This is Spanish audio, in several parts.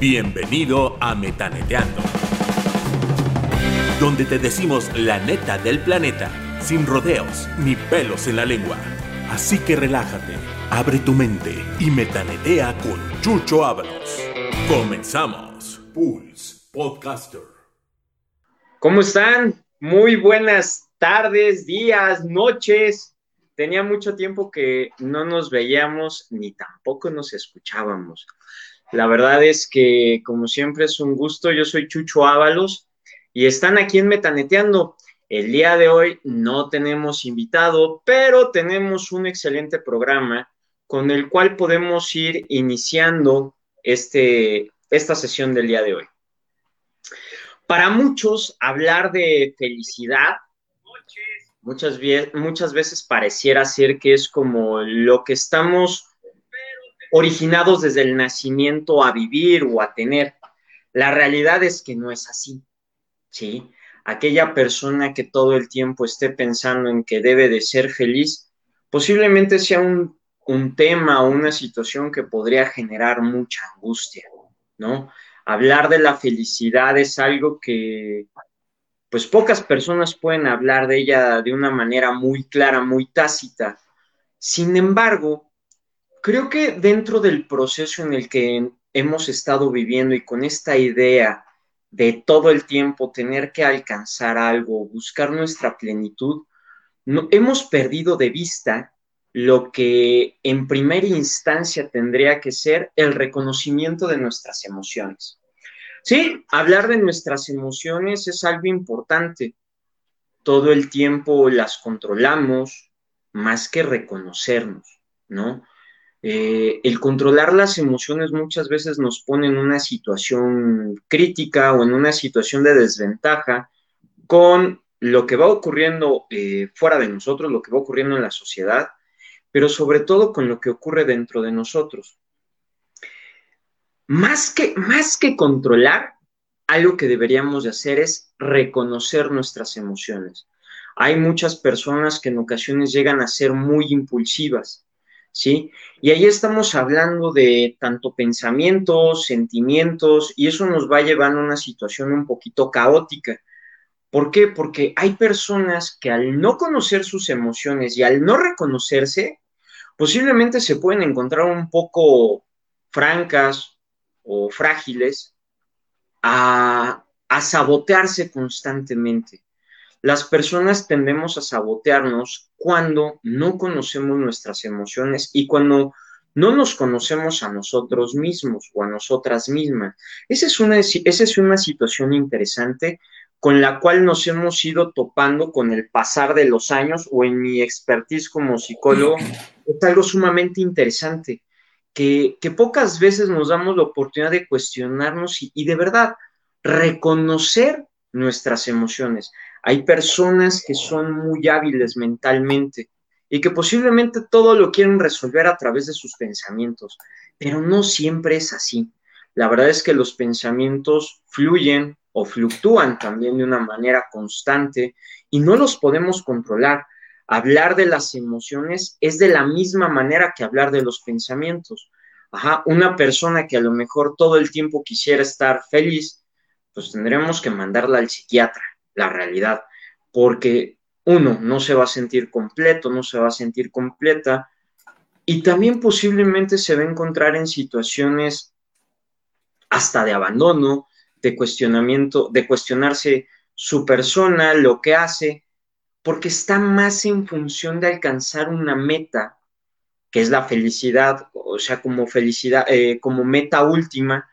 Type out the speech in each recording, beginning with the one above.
Bienvenido a Metaneteando, donde te decimos la neta del planeta, sin rodeos ni pelos en la lengua. Así que relájate, abre tu mente y metanetea con Chucho Ábalos. Comenzamos. Pulse Podcaster. ¿Cómo están? Muy buenas tardes, días, noches. Tenía mucho tiempo que no nos veíamos ni tampoco nos escuchábamos. La verdad es que, como siempre, es un gusto. Yo soy Chucho Ábalos y están aquí en Metaneteando. El día de hoy no tenemos invitado, pero tenemos un excelente programa con el cual podemos ir iniciando este, esta sesión del día de hoy. Para muchos, hablar de felicidad muchas, muchas veces pareciera ser que es como lo que estamos originados desde el nacimiento a vivir o a tener. La realidad es que no es así, ¿sí? Aquella persona que todo el tiempo esté pensando en que debe de ser feliz, posiblemente sea un, un tema o una situación que podría generar mucha angustia, ¿no? Hablar de la felicidad es algo que, pues pocas personas pueden hablar de ella de una manera muy clara, muy tácita. Sin embargo, creo que dentro del proceso en el que hemos estado viviendo y con esta idea de todo el tiempo tener que alcanzar algo, buscar nuestra plenitud, hemos perdido de vista lo que en primera instancia tendría que ser el reconocimiento de nuestras emociones. Sí, hablar de nuestras emociones es algo importante. Todo el tiempo las controlamos más que reconocernos, ¿no? Eh, el controlar las emociones muchas veces nos pone en una situación crítica o en una situación de desventaja con lo que va ocurriendo eh, fuera de nosotros, lo que va ocurriendo en la sociedad, pero sobre todo con lo que ocurre dentro de nosotros. Más que, más que controlar, algo que deberíamos de hacer es reconocer nuestras emociones. Hay muchas personas que en ocasiones llegan a ser muy impulsivas, ¿sí? Y ahí estamos hablando de tanto pensamientos, sentimientos, y eso nos va llevando a una situación un poquito caótica. ¿Por qué? Porque hay personas que al no conocer sus emociones y al no reconocerse, posiblemente se pueden encontrar un poco francas o frágiles a, a sabotearse constantemente. Las personas tendemos a sabotearnos cuando no conocemos nuestras emociones y cuando no nos conocemos a nosotros mismos o a nosotras mismas. Esa es una, esa es una situación interesante con la cual nos hemos ido topando con el pasar de los años o en mi expertise como psicólogo. Es algo sumamente interesante, que, que pocas veces nos damos la oportunidad de cuestionarnos y, y de verdad reconocer nuestras emociones. Hay personas que son muy hábiles mentalmente y que posiblemente todo lo quieren resolver a través de sus pensamientos, pero no siempre es así. La verdad es que los pensamientos fluyen o fluctúan también de una manera constante y no los podemos controlar. Hablar de las emociones es de la misma manera que hablar de los pensamientos. Ajá, una persona que a lo mejor todo el tiempo quisiera estar feliz, pues tendremos que mandarla al psiquiatra la realidad, porque uno no se va a sentir completo, no se va a sentir completa, y también posiblemente se va a encontrar en situaciones hasta de abandono, de cuestionamiento, de cuestionarse su persona, lo que hace, porque está más en función de alcanzar una meta, que es la felicidad, o sea, como felicidad, eh, como meta última,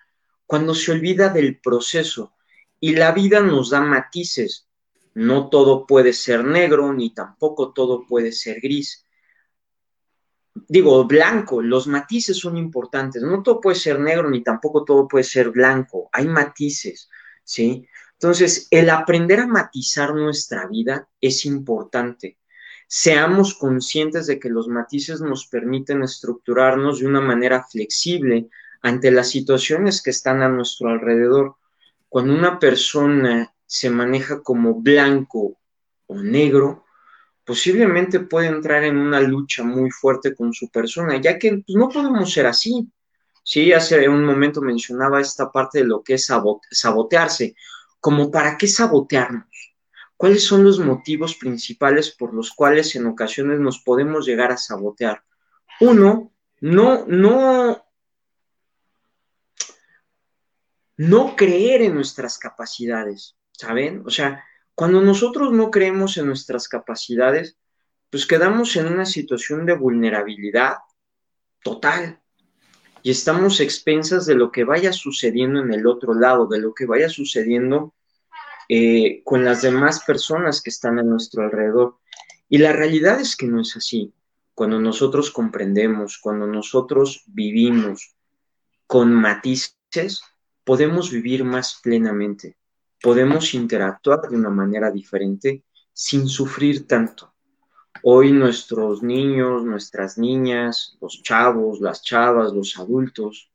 cuando se olvida del proceso, y la vida nos da matices. No todo puede ser negro, ni tampoco todo puede ser gris. Digo, blanco, los matices son importantes. No todo puede ser negro, ni tampoco todo puede ser blanco. Hay matices, ¿sí? Entonces, el aprender a matizar nuestra vida es importante. Seamos conscientes de que los matices nos permiten estructurarnos de una manera flexible ante las situaciones que están a nuestro alrededor cuando una persona se maneja como blanco o negro, posiblemente puede entrar en una lucha muy fuerte con su persona, ya que pues, no podemos ser así. Sí, hace un momento mencionaba esta parte de lo que es sabotearse. Como para qué sabotearnos? ¿Cuáles son los motivos principales por los cuales en ocasiones nos podemos llegar a sabotear? Uno, no, no, no creer en nuestras capacidades, ¿saben? O sea, cuando nosotros no creemos en nuestras capacidades, pues quedamos en una situación de vulnerabilidad total y estamos expensas de lo que vaya sucediendo en el otro lado, de lo que vaya sucediendo eh, con las demás personas que están a nuestro alrededor. Y la realidad es que no es así. Cuando nosotros comprendemos, cuando nosotros vivimos con matices, podemos vivir más plenamente, podemos interactuar de una manera diferente sin sufrir tanto. Hoy nuestros niños, nuestras niñas, los chavos, las chavas, los adultos,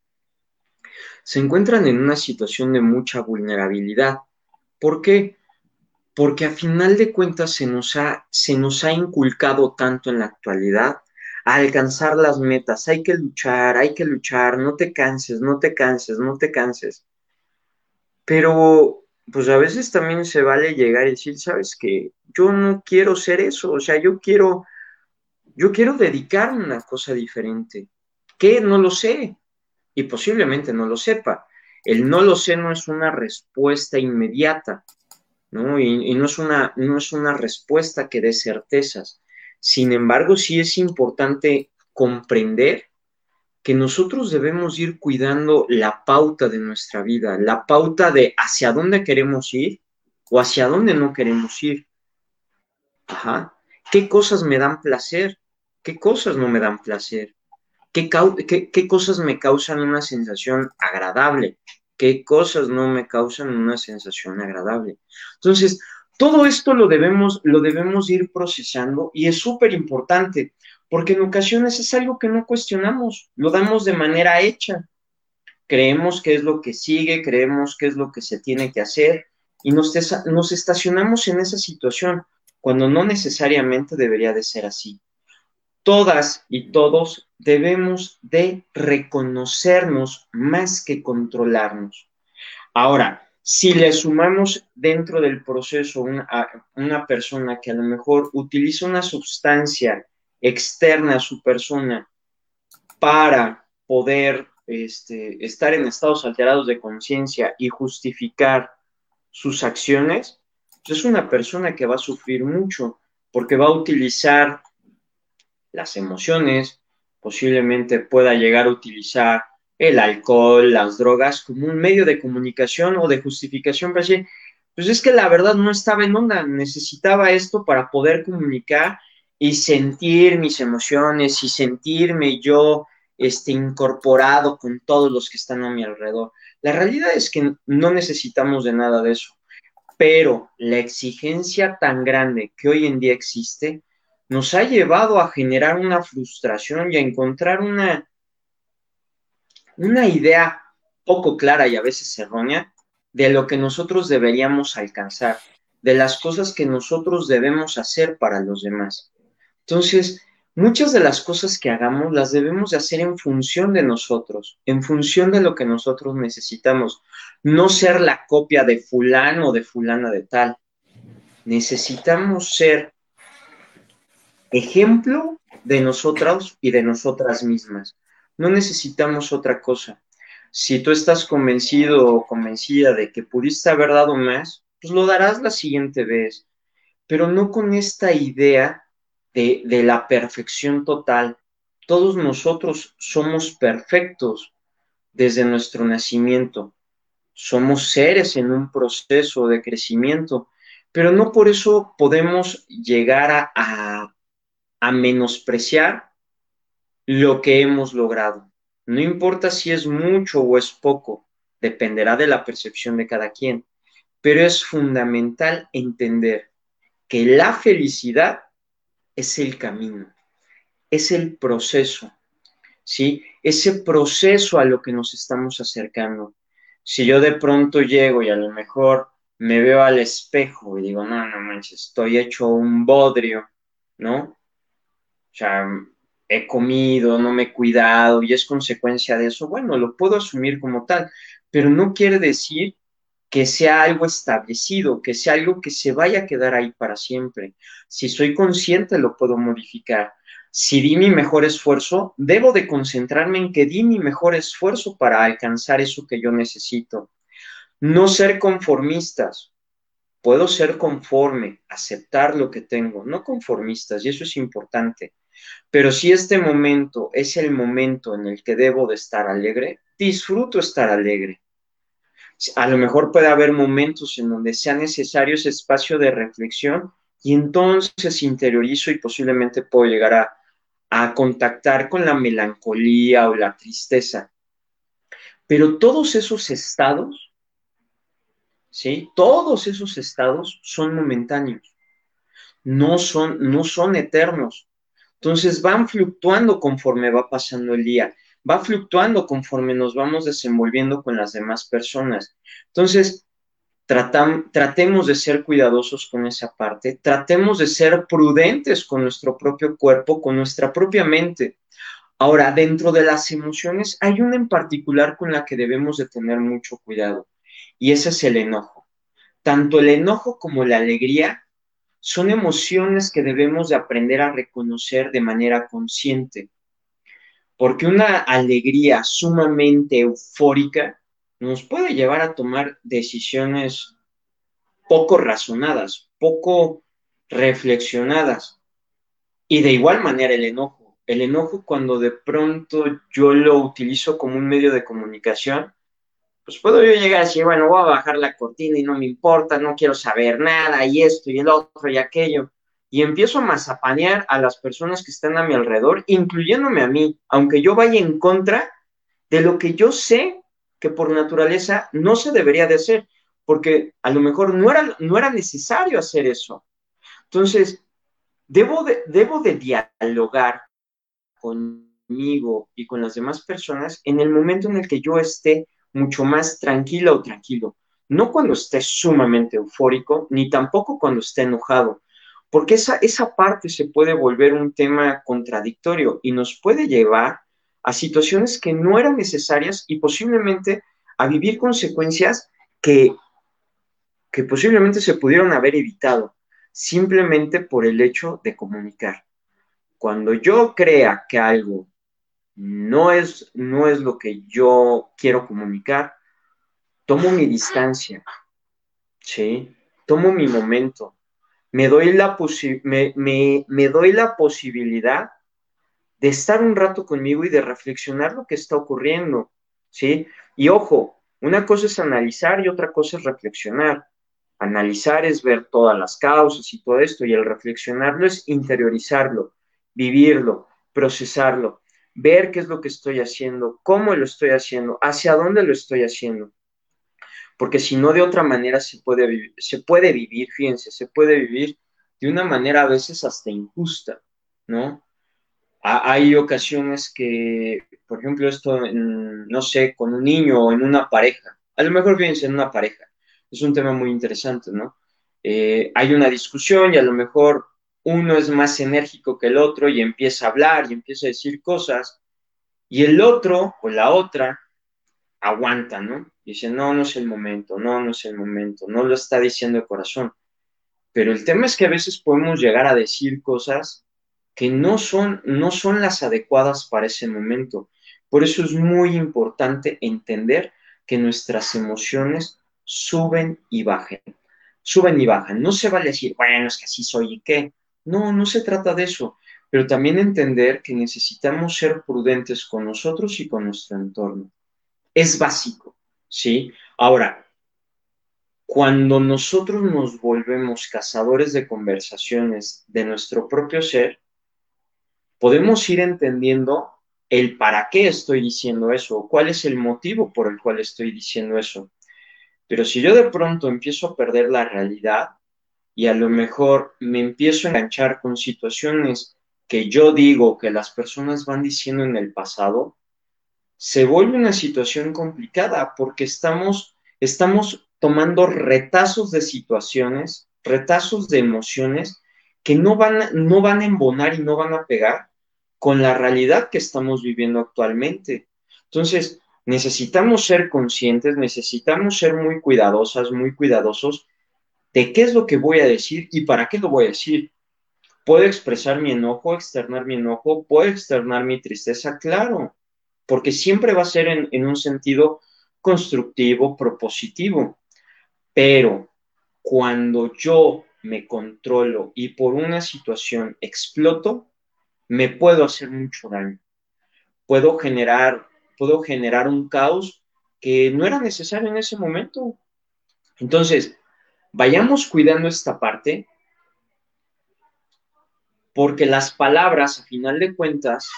se encuentran en una situación de mucha vulnerabilidad. ¿Por qué? Porque a final de cuentas se nos ha, se nos ha inculcado tanto en la actualidad alcanzar las metas. Hay que luchar, hay que luchar, no te canses, no te canses, no te canses. Pero pues a veces también se vale llegar y decir, sabes que yo no quiero ser eso, o sea, yo quiero, yo quiero dedicarme a una cosa diferente. ¿Qué? No lo sé. Y posiblemente no lo sepa. El no lo sé no es una respuesta inmediata, ¿no? Y, y no, es una, no es una respuesta que dé certezas. Sin embargo, sí es importante comprender que nosotros debemos ir cuidando la pauta de nuestra vida, la pauta de hacia dónde queremos ir o hacia dónde no queremos ir. Ajá. ¿Qué cosas me dan placer? ¿Qué cosas no me dan placer? ¿Qué, qué, cosas me causan una sensación agradable? ¿Qué cosas no me causan una sensación agradable? Entonces, todo esto lo debemos, lo debemos ir procesando y es súper importante porque en ocasiones es algo que no cuestionamos, lo damos de manera hecha. Creemos que es lo que sigue, creemos que es lo que se tiene que hacer y nos, nos estacionamos en esa situación cuando no necesariamente debería de ser así. Todas y todos debemos de reconocernos más que controlarnos. Ahora, si le sumamos dentro del proceso una, una persona que a lo mejor utiliza una sustancia externa a su persona para poder este, estar en estados alterados de conciencia y justificar sus acciones, pues es una persona que va a sufrir mucho porque va a utilizar las emociones, posiblemente pueda llegar a utilizar el alcohol, las drogas como un medio de comunicación o de justificación para decir, pues es que la verdad no estaba en onda, necesitaba esto para poder comunicar y sentir mis emociones y sentirme yo este, incorporado con todos los que están a mi alrededor. La realidad es que no necesitamos de nada de eso, pero la exigencia tan grande que hoy en día existe nos ha llevado a generar una frustración y a encontrar una, una idea poco clara y a veces errónea de lo que nosotros deberíamos alcanzar, de las cosas que nosotros debemos hacer para los demás. Entonces, muchas de las cosas que hagamos las debemos de hacer en función de nosotros, en función de lo que nosotros necesitamos, no ser la copia de fulano o de fulana de tal. Necesitamos ser ejemplo de nosotros y de nosotras mismas. No necesitamos otra cosa. Si tú estás convencido o convencida de que pudiste haber dado más, pues lo darás la siguiente vez, pero no con esta idea de, la perfección total. Todos nosotros somos perfectos desde nuestro nacimiento. Somos seres en un proceso de crecimiento, pero no por eso podemos llegar a, a, menospreciar lo que hemos logrado. No importa si es mucho o es poco, dependerá de la percepción de cada quien, pero es fundamental entender que la felicidad es el camino, es el proceso, ¿sí? Ese proceso a lo que nos estamos acercando. Si yo de pronto llego y a lo mejor me veo al espejo y digo, no, no manches, estoy hecho un bodrio, ¿no? O sea, he comido, no me he cuidado y es consecuencia de eso, bueno, lo puedo asumir como tal, pero no quiere decir que sea algo establecido, que sea algo que se vaya a quedar ahí para siempre. Si soy consciente, lo puedo modificar. Si di mi mejor esfuerzo, debo de concentrarme en que di mi mejor esfuerzo para alcanzar eso que yo necesito. No ser conformistas. Puedo ser conforme, aceptar lo que tengo, no conformistas, y eso es importante. Pero si este momento es el momento en el que debo de estar alegre, disfruto estar alegre a lo mejor puede haber momentos en donde sea necesario ese espacio de reflexión y entonces interiorizo y posiblemente puedo llegar a, a contactar con la melancolía o la tristeza. Pero todos esos estados, ¿sí? Todos esos estados son momentáneos, no son, no son eternos. Entonces van fluctuando conforme va pasando el día va fluctuando conforme nos vamos desenvolviendo con las demás personas. Entonces, tratemos de ser cuidadosos con esa parte, tratemos de ser prudentes con nuestro propio cuerpo, con nuestra propia mente. Ahora, dentro de las emociones hay una en particular con la que debemos de tener mucho cuidado y ese es el enojo. Tanto el enojo como la alegría son emociones que debemos de aprender a reconocer de manera consciente porque una alegría sumamente eufórica nos puede llevar a tomar decisiones poco razonadas, poco reflexionadas. Y de igual manera el enojo. El enojo cuando de pronto yo lo utilizo como un medio de comunicación, pues puedo yo llegar a decir, bueno, voy a bajar la cortina y no me importa, no quiero saber nada y esto y el otro y aquello y empiezo a mazapanear a las personas que están a mi alrededor, incluyéndome a mí, aunque yo vaya en contra de lo que yo sé que por naturaleza no se debería de hacer, porque a lo mejor no era, no era necesario hacer eso. Entonces, debo de, debo de dialogar conmigo y con las demás personas en el momento en el que yo esté mucho más tranquila o tranquilo. No cuando esté sumamente eufórico, ni tampoco cuando esté enojado, porque esa, esa parte se puede volver un tema contradictorio y nos puede llevar a situaciones que no eran necesarias y posiblemente a vivir consecuencias que, que posiblemente se pudieron haber evitado simplemente por el hecho de comunicar. Cuando yo crea que algo no es, no es lo que yo quiero comunicar, tomo mi distancia, ¿sí? Tomo mi momento, me doy la, me, doy la posibilidad de estar un rato conmigo y de reflexionar lo que está ocurriendo, ¿sí? Y ojo, una cosa es analizar y otra cosa es reflexionar. Analizar es ver todas las causas y todo esto, y el reflexionarlo es interiorizarlo, vivirlo, procesarlo, ver qué es lo que estoy haciendo, cómo lo estoy haciendo, hacia dónde lo estoy haciendo porque si no, de otra manera se puede, vivir, se puede vivir, fíjense, se puede vivir de una manera a veces hasta injusta, ¿no? hay ocasiones que, por ejemplo, esto, no sé, con un niño o en una pareja, a lo mejor fíjense en una pareja, es un tema muy interesante, ¿no? Eh, hay una discusión y a lo mejor uno es más enérgico que el otro y empieza a hablar y empieza a decir cosas, y el otro o la otra aguanta, ¿no? Dice, no, no es el momento, no, no es el momento, no lo está diciendo de corazón. Pero el tema es que a veces podemos llegar a decir cosas que no son, no son las adecuadas para ese momento. Por eso es muy importante entender que nuestras emociones suben y bajen. Suben y bajan. No se vale decir, bueno, es que así soy y qué. No, no se trata de eso. Pero también entender que necesitamos ser prudentes con nosotros y con nuestro entorno es básico, ¿sí? Ahora, cuando nosotros nos volvemos cazadores de conversaciones de nuestro propio ser, podemos ir entendiendo el para qué estoy diciendo eso, cuál es el motivo por el cual estoy diciendo eso. Pero si yo de pronto empiezo a perder la realidad y a lo mejor me empiezo a enganchar con situaciones que yo digo que las personas van diciendo en el pasado, se vuelve una situación complicada porque estamos, estamos tomando retazos de situaciones, retazos de emociones que no van, no van a embonar y no van a pegar con la realidad que estamos viviendo actualmente. Entonces, necesitamos ser conscientes, necesitamos ser muy cuidadosas, muy cuidadosos de qué es lo que voy a decir y para qué lo voy a decir. ¿Puedo expresar mi enojo, externar mi enojo? ¿Puedo externar mi tristeza? Claro, porque siempre va a ser en, en un sentido constructivo, propositivo. Pero cuando yo me controlo y por una situación exploto, me puedo hacer mucho daño. Puedo generar, puedo generar un caos que no era necesario en ese momento. Entonces, vayamos cuidando esta parte porque las palabras, a final de cuentas,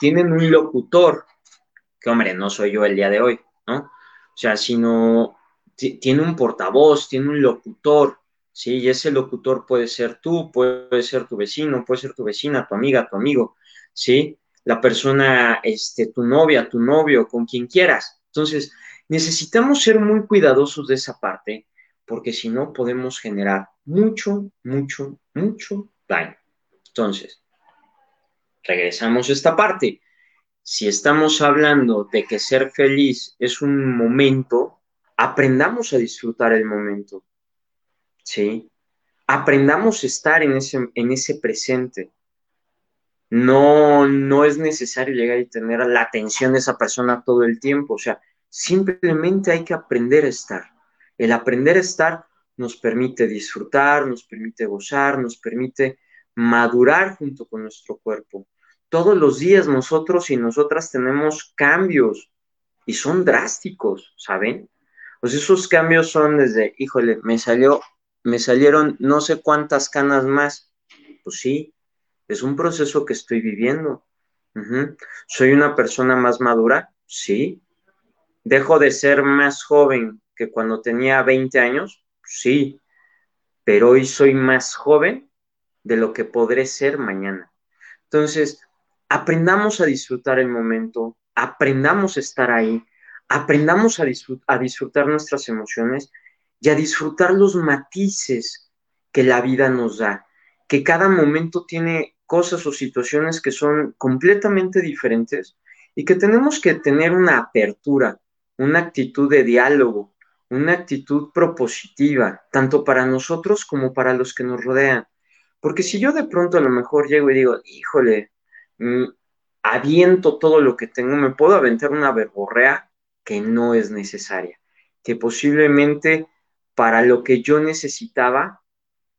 tienen un locutor, que hombre, no soy yo el día de hoy, ¿no? O sea, sino tiene un portavoz, tiene un locutor, ¿sí? Y ese locutor puede ser tú, puede ser tu vecino, puede ser tu vecina, tu amiga, tu amigo, ¿sí? La persona, este, tu novia, tu novio, con quien quieras. Entonces, necesitamos ser muy cuidadosos de esa parte, porque si no podemos generar mucho, mucho, mucho daño. Entonces, regresamos a esta parte. Si estamos hablando de que ser feliz es un momento, aprendamos a disfrutar el momento. ¿sí? Aprendamos a estar en ese, en ese presente. No, no es necesario llegar y tener la atención de esa persona todo el tiempo, o sea, simplemente hay que aprender a estar. El aprender a estar nos permite disfrutar, nos permite gozar, nos permite madurar junto con nuestro cuerpo. Todos los días nosotros y nosotras tenemos cambios y son drásticos, ¿saben? Pues esos cambios son desde, híjole, me salió me salieron no sé cuántas canas más. Pues sí, es un proceso que estoy viviendo. ¿Soy una persona más madura? Sí. ¿Dejo de ser más joven que cuando tenía 20 años? Sí. Pero hoy soy más joven de lo que podré ser mañana. Entonces, aprendamos a disfrutar el momento, aprendamos a estar ahí, aprendamos a, disfrutar nuestras emociones y a disfrutar los matices que la vida nos da, que cada momento tiene cosas o situaciones que son completamente diferentes y que tenemos que tener una apertura, una actitud de diálogo, una actitud propositiva, tanto para nosotros como para los que nos rodean. Porque si yo de pronto a lo mejor llego y digo, híjole, mm, aviento todo lo que tengo, me puedo aventar una verborrea que no es necesaria, que posiblemente para lo que yo necesitaba,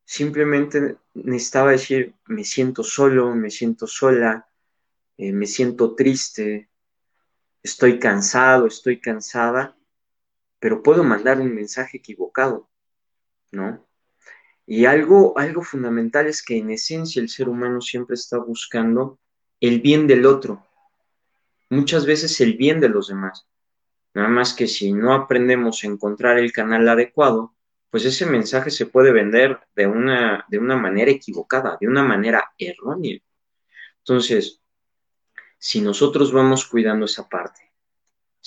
simplemente necesitaba decir, me siento solo, me siento sola, eh, me siento triste, estoy cansado, estoy cansada, pero puedo mandar un mensaje equivocado, ¿no? Y algo, algo fundamental es que en esencia el ser humano siempre está buscando el bien del otro, muchas veces el bien de los demás. Nada más que si no aprendemos a encontrar el canal adecuado, pues ese mensaje se puede vender de una, de una manera equivocada, de una manera errónea. Entonces, si nosotros vamos cuidando esa parte,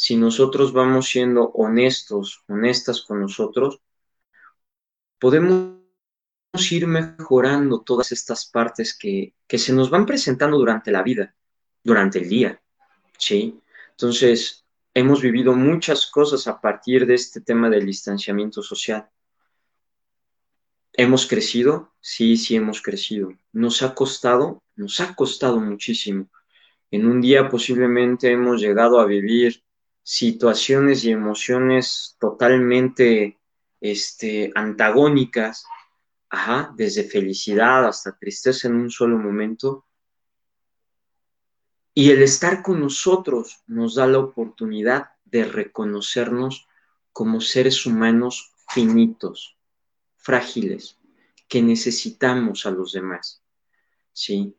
si nosotros vamos siendo honestos, honestas con nosotros, podemos ir mejorando todas estas partes que, que se nos van presentando durante la vida, durante el día, ¿sí? Entonces, hemos vivido muchas cosas a partir de este tema del distanciamiento social. ¿Hemos crecido? Sí, sí hemos crecido. ¿Nos ha costado? Nos ha costado muchísimo. En un día posiblemente hemos llegado a vivir situaciones y emociones totalmente este, antagónicas, ajá, desde felicidad hasta tristeza en un solo momento, y el estar con nosotros nos da la oportunidad de reconocernos como seres humanos finitos, frágiles, que necesitamos a los demás. ¿Sí?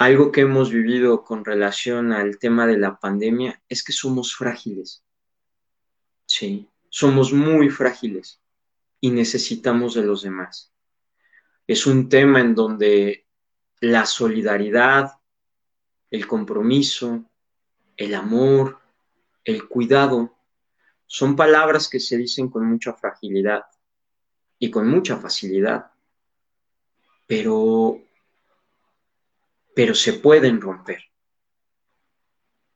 Algo que hemos vivido con relación al tema de la pandemia es que somos frágiles. Sí, somos muy frágiles y necesitamos de los demás. Es un tema en donde la solidaridad, el compromiso, el amor, el cuidado, son palabras que se dicen con mucha fragilidad y con mucha facilidad, pero, pero se pueden romper.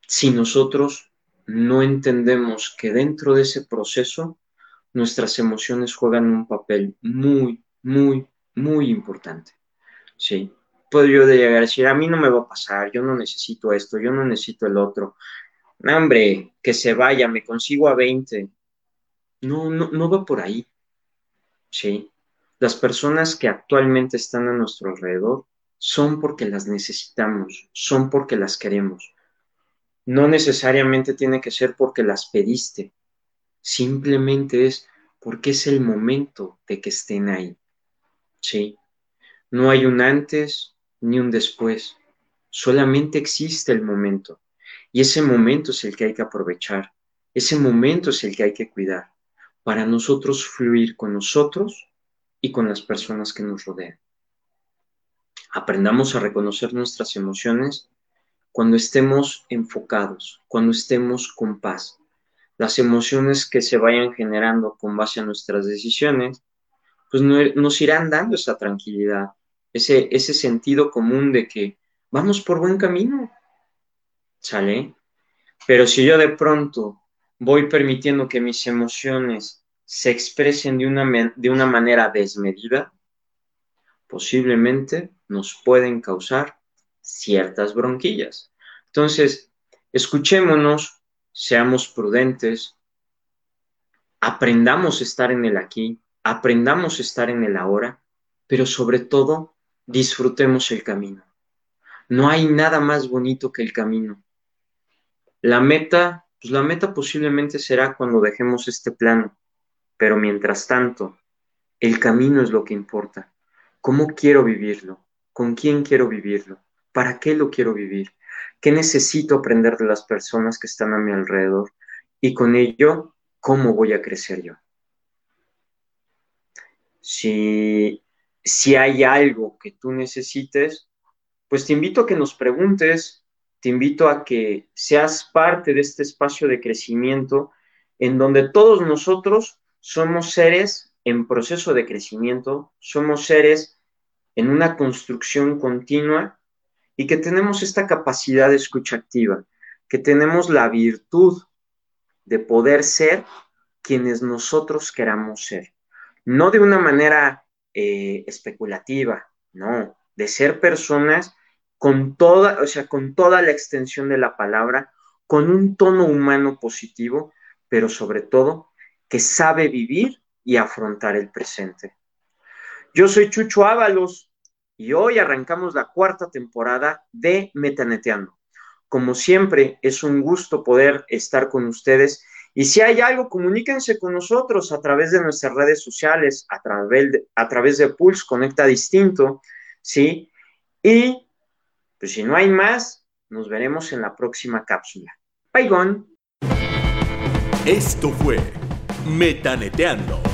si nosotros no entendemos que dentro de ese proceso nuestras emociones juegan un papel muy, muy, muy importante. Sí, puedo yo llegar a decir, a mí no me va a pasar, yo no necesito esto, yo no necesito el otro. Hombre, que se vaya, me consigo a 20. No, no, no va por ahí. Sí, las personas que actualmente están a nuestro alrededor son porque las necesitamos, son porque las queremos. No necesariamente tiene que ser porque las pediste, simplemente es porque es el momento de que estén ahí. Sí, no hay un antes ni un después, solamente existe el momento. Y ese momento es el que hay que aprovechar, ese momento es el que hay que cuidar para nosotros fluir con nosotros y con las personas que nos rodean. Aprendamos a reconocer nuestras emociones cuando estemos enfocados, cuando estemos con paz. Las emociones que se vayan generando con base a nuestras decisiones, pues nos irán dando esa tranquilidad, ese, sentido común de que vamos por buen camino. ¿Sale? Pero si yo de pronto voy permitiendo que mis emociones se expresen de una, de una manera desmedida, posiblemente nos pueden causar ciertas bronquillas. Entonces, escuchémonos, seamos prudentes, aprendamos a estar en el aquí, aprendamos a estar en el ahora, pero sobre todo disfrutemos el camino. No hay nada más bonito que el camino. La meta, pues la meta posiblemente será cuando dejemos este plano, pero mientras tanto, el camino es lo que importa. ¿Cómo quiero vivirlo? ¿Con quién quiero vivirlo? ¿Para qué lo quiero vivir? ¿Qué necesito aprender de las personas que están a mi alrededor? Y con ello, ¿cómo voy a crecer yo? Si, si hay algo que tú necesites, pues te invito a que nos preguntes, te invito a que seas parte de este espacio de crecimiento en donde todos nosotros somos seres en proceso de crecimiento, somos seres en una construcción continua y que tenemos esta capacidad de escucha activa, que tenemos la virtud de poder ser quienes nosotros queramos ser. No de una manera eh, especulativa, no, de ser personas con toda, o sea, con toda la extensión de la palabra, con un tono humano positivo, pero sobre todo que sabe vivir y afrontar el presente. Yo soy Chucho Ábalos y hoy arrancamos la cuarta temporada de Metaneteando. Como siempre, es un gusto poder estar con ustedes y si hay algo, comuníquense con nosotros a través de nuestras redes sociales, a través de, a través de Pulse Conecta Distinto, ¿sí? Y pues si no hay más, nos veremos en la próxima cápsula. Bye, gone. Esto fue Metaneteando.